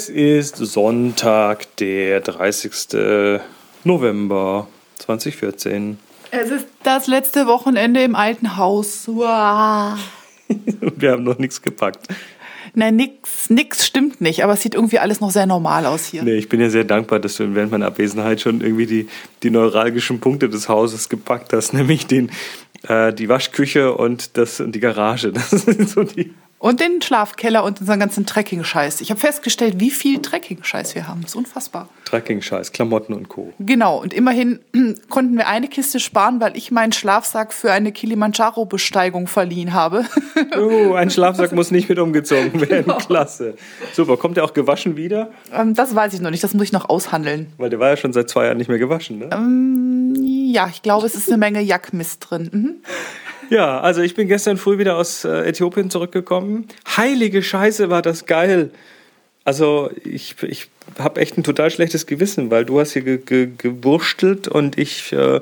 Es ist Sonntag, der 30. November 2014. Es ist das letzte Wochenende im alten Haus. Wow. Und wir haben noch nichts gepackt. Nein, nix, nix stimmt nicht, aber es sieht irgendwie alles noch sehr normal aus hier. Nee, ich bin ja sehr dankbar, dass du während meiner Abwesenheit schon irgendwie die, die neuralgischen Punkte des Hauses gepackt hast, nämlich den, äh, die Waschküche und das, die Garage. Das sind so die und den Schlafkeller und unseren ganzen Trekking-Scheiß. Ich habe festgestellt, wie viel Trekking-Scheiß wir haben. Das ist unfassbar. Trekking-Scheiß, Klamotten und Co. Genau. Und immerhin konnten wir eine Kiste sparen, weil ich meinen Schlafsack für eine Kilimanjaro-Besteigung verliehen habe. Oh, ein Schlafsack muss nicht mit umgezogen werden. Genau. Klasse. Super. Kommt der auch gewaschen wieder? Ähm, das weiß ich noch nicht. Das muss ich noch aushandeln. Weil der war ja schon seit zwei Jahren nicht mehr gewaschen, ne? Ähm, ja, ich glaube, es ist eine Menge Jackmist drin. Mhm. Ja, also ich bin gestern früh wieder aus äh, Äthiopien zurückgekommen. Heilige Scheiße, war das geil. Also ich, ich habe echt ein total schlechtes Gewissen, weil du hast hier ge, ge, gewurstelt und ich äh,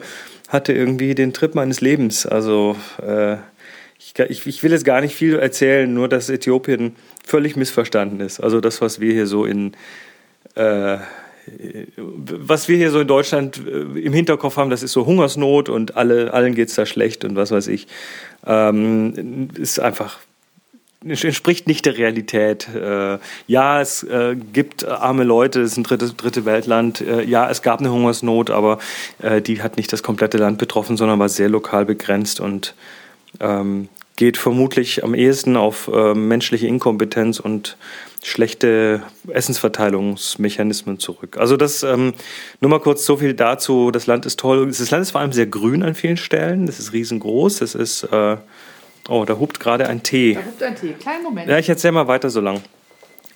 hatte irgendwie den Trip meines Lebens. Also äh, ich, ich, ich, will jetzt gar nicht viel erzählen, nur dass Äthiopien völlig missverstanden ist. Also das, was wir hier so in äh, was wir hier so in Deutschland äh, im Hinterkopf haben, das ist so Hungersnot und alle, allen geht es da schlecht und was weiß ich, ähm, ist einfach entspricht nicht der Realität. Äh, ja, es äh, gibt arme Leute, es ist ein dritte, dritte Weltland. Äh, ja, es gab eine Hungersnot, aber äh, die hat nicht das komplette Land betroffen, sondern war sehr lokal begrenzt und ähm, geht vermutlich am ehesten auf äh, menschliche Inkompetenz und schlechte Essensverteilungsmechanismen zurück. Also das ähm, nur mal kurz so viel dazu. Das Land ist toll. Das Land ist vor allem sehr grün an vielen Stellen. Das ist riesengroß. Das ist äh, oh, da hupt gerade ein Tee. Da hupt ein Tee. Kleinen Moment. Ja, ich erzähle mal weiter so lang.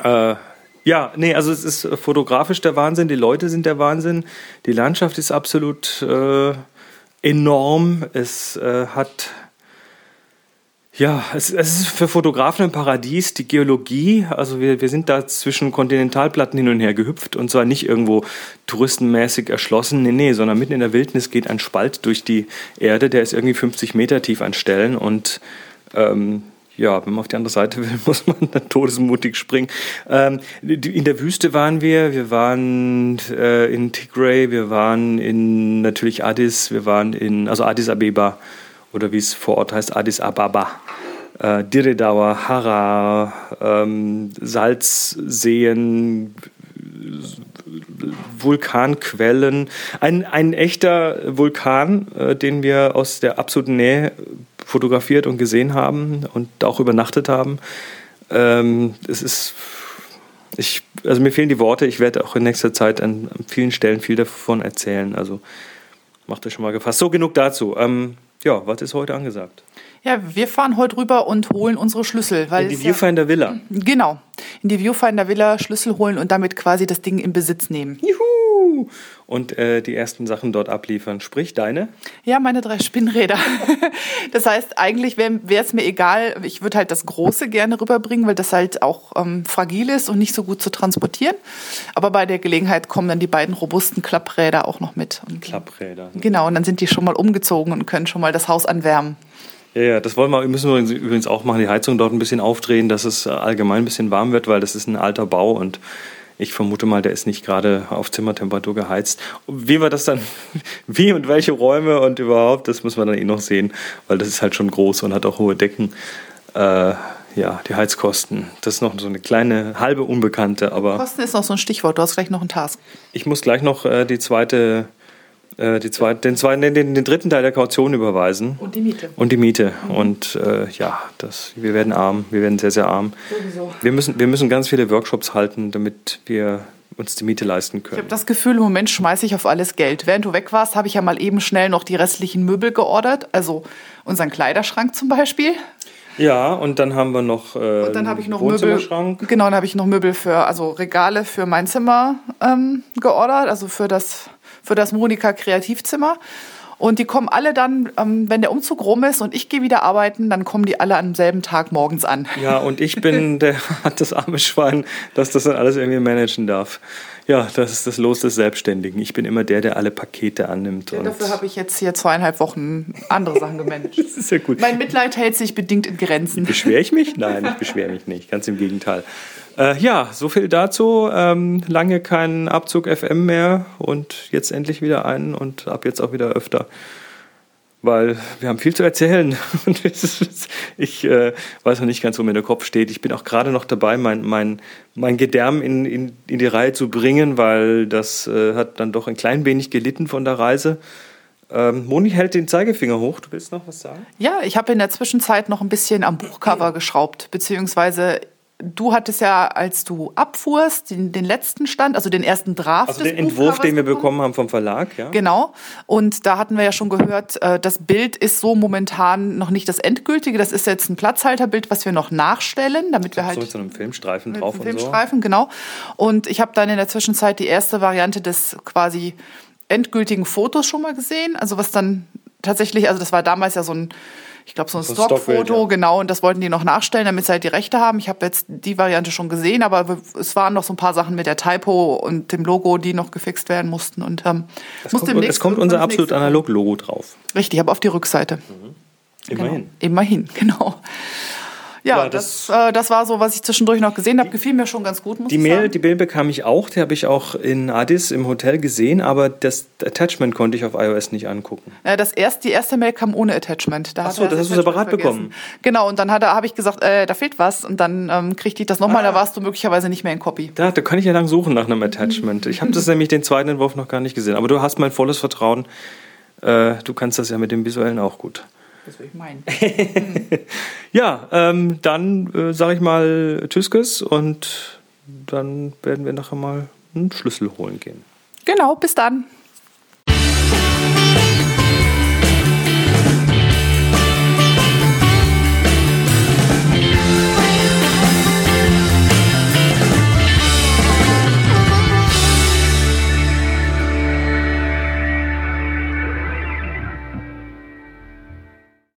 Äh, ja, nee, also es ist fotografisch der Wahnsinn. Die Leute sind der Wahnsinn. Die Landschaft ist absolut äh, enorm. Es äh, hat ja, es, es, ist für Fotografen ein Paradies, die Geologie. Also wir, wir sind da zwischen Kontinentalplatten hin und her gehüpft und zwar nicht irgendwo touristenmäßig erschlossen, nee, nee, sondern mitten in der Wildnis geht ein Spalt durch die Erde, der ist irgendwie 50 Meter tief an Stellen und ähm, ja, wenn man auf die andere Seite will, muss man dann todesmutig springen. Ähm, in der Wüste waren wir, wir waren äh, in Tigray, wir waren in natürlich Addis, wir waren in, also Addis Abeba oder wie es vor Ort heißt, Addis Ababa, äh, Diredauer, Hara, ähm, Salzseen, Vulkanquellen. Ein, ein echter Vulkan, äh, den wir aus der absoluten Nähe fotografiert und gesehen haben und auch übernachtet haben. Ähm, es ist, ich, also mir fehlen die Worte. Ich werde auch in nächster Zeit an, an vielen Stellen viel davon erzählen. Also macht euch schon mal gefasst. So genug dazu. Ähm, ja, was ist heute angesagt? Ja, wir fahren heute rüber und holen unsere Schlüssel. Weil in die Viewfinder Villa. Genau, in die Viewfinder Villa Schlüssel holen und damit quasi das Ding in Besitz nehmen. Juhu! Und äh, die ersten Sachen dort abliefern. Sprich, deine? Ja, meine drei Spinnräder. das heißt, eigentlich wäre es mir egal, ich würde halt das Große gerne rüberbringen, weil das halt auch ähm, fragil ist und nicht so gut zu transportieren. Aber bei der Gelegenheit kommen dann die beiden robusten Klappräder auch noch mit. Und, Klappräder. Genau, und dann sind die schon mal umgezogen und können schon mal das Haus anwärmen. Ja, ja, das wollen wir, müssen wir übrigens auch machen, die Heizung dort ein bisschen aufdrehen, dass es allgemein ein bisschen warm wird, weil das ist ein alter Bau und ich vermute mal, der ist nicht gerade auf Zimmertemperatur geheizt. Wie wir das dann, wie und welche Räume und überhaupt, das muss man dann eh noch sehen, weil das ist halt schon groß und hat auch hohe Decken. Äh, ja, die Heizkosten. Das ist noch so eine kleine halbe Unbekannte, aber. Kosten ist noch so ein Stichwort. Du hast gleich noch einen Task. Ich muss gleich noch äh, die zweite äh, die zweite, den, zweiten, den, den, dritten Teil der Kaution überweisen. Und die Miete. Und die Miete. Mhm. Und äh, ja, das, wir werden arm, wir werden sehr, sehr arm. Sowieso. Wir müssen, wir müssen ganz viele Workshops halten, damit wir uns die Miete leisten können. Ich habe das Gefühl, im Moment schmeiße ich auf alles Geld. Während du weg warst, habe ich ja mal eben schnell noch die restlichen Möbel geordert, also unseren Kleiderschrank zum Beispiel. Ja, und dann haben wir noch, äh, und dann habe ich noch Möbel. Genau, dann habe ich noch Möbel für, also Regale für mein Zimmer ähm, geordert, also für das für das Monika Kreativzimmer. Und die kommen alle dann, ähm, wenn der Umzug rum ist und ich gehe wieder arbeiten, dann kommen die alle am selben Tag morgens an. Ja, und ich bin der das arme Schwein, dass das dann alles irgendwie managen darf. Ja, das ist das Los des Selbstständigen. Ich bin immer der, der alle Pakete annimmt. Ja, dafür habe ich jetzt hier zweieinhalb Wochen andere Sachen gemanagt. das ist ja gut. Mein Mitleid hält sich bedingt in Grenzen. Beschwere ich mich? Nein, ich beschwere mich nicht. Ganz im Gegenteil. Äh, ja, so viel dazu. Ähm, lange kein Abzug FM mehr und jetzt endlich wieder einen und ab jetzt auch wieder öfter weil wir haben viel zu erzählen. Ich äh, weiß noch nicht ganz, wo mir der Kopf steht. Ich bin auch gerade noch dabei, mein, mein, mein Gedärm in, in, in die Reihe zu bringen, weil das äh, hat dann doch ein klein wenig gelitten von der Reise. Ähm, Moni hält den Zeigefinger hoch. Du willst noch was sagen? Ja, ich habe in der Zwischenzeit noch ein bisschen am Buchcover geschraubt, beziehungsweise du hattest ja, als du abfuhrst, den, den letzten Stand, also den ersten Draft. Also den Entwurf, den wir bekommen haben vom Verlag, ja. Genau. Und da hatten wir ja schon gehört, äh, das Bild ist so momentan noch nicht das endgültige. Das ist jetzt ein Platzhalterbild, was wir noch nachstellen, damit wir halt. So mit so einem Filmstreifen drauf und Filmstreifen, so. genau. Und ich habe dann in der Zwischenzeit die erste Variante des quasi endgültigen Fotos schon mal gesehen. Also was dann tatsächlich, also das war damals ja so ein ich glaube, so ein, Stockfoto, ja. genau, und das wollten die noch nachstellen, damit sie halt die Rechte haben. Ich habe jetzt die Variante schon gesehen, aber es waren noch so ein paar Sachen mit der Typo und dem Logo, die noch gefixt werden mussten. Und ähm, es kommt, es kommt unser absolut analog Logo drauf. Richtig, aber auf die Rückseite. Mhm. Immerhin. Genau. Immerhin, genau. Ja, ja das, das, äh, das, war so, was ich zwischendurch noch gesehen habe. Gefiel mir schon ganz gut, die Mail. Die Mail bekam ich auch, die habe ich auch in Addis im Hotel gesehen, aber das Attachment konnte ich auf iOS nicht angucken. Ja, das erst, die erste Mail kam ohne Attachment. Da Achso, das hast du separat bekommen. Genau, und dann habe ich gesagt, äh, da fehlt was. Und dann ähm, kriegte ich das nochmal, ah. da warst du möglicherweise nicht mehr in Copy. Da, da kann ich ja lang suchen nach einem Attachment. Ich habe das nämlich den zweiten Entwurf noch gar nicht gesehen. Aber du hast mein volles Vertrauen. Äh, du kannst das ja mit dem Visuellen auch gut. Das will ich meinen. ja, ähm, dann äh, sage ich mal Tschüsskes und dann werden wir nachher mal einen Schlüssel holen gehen. Genau, bis dann.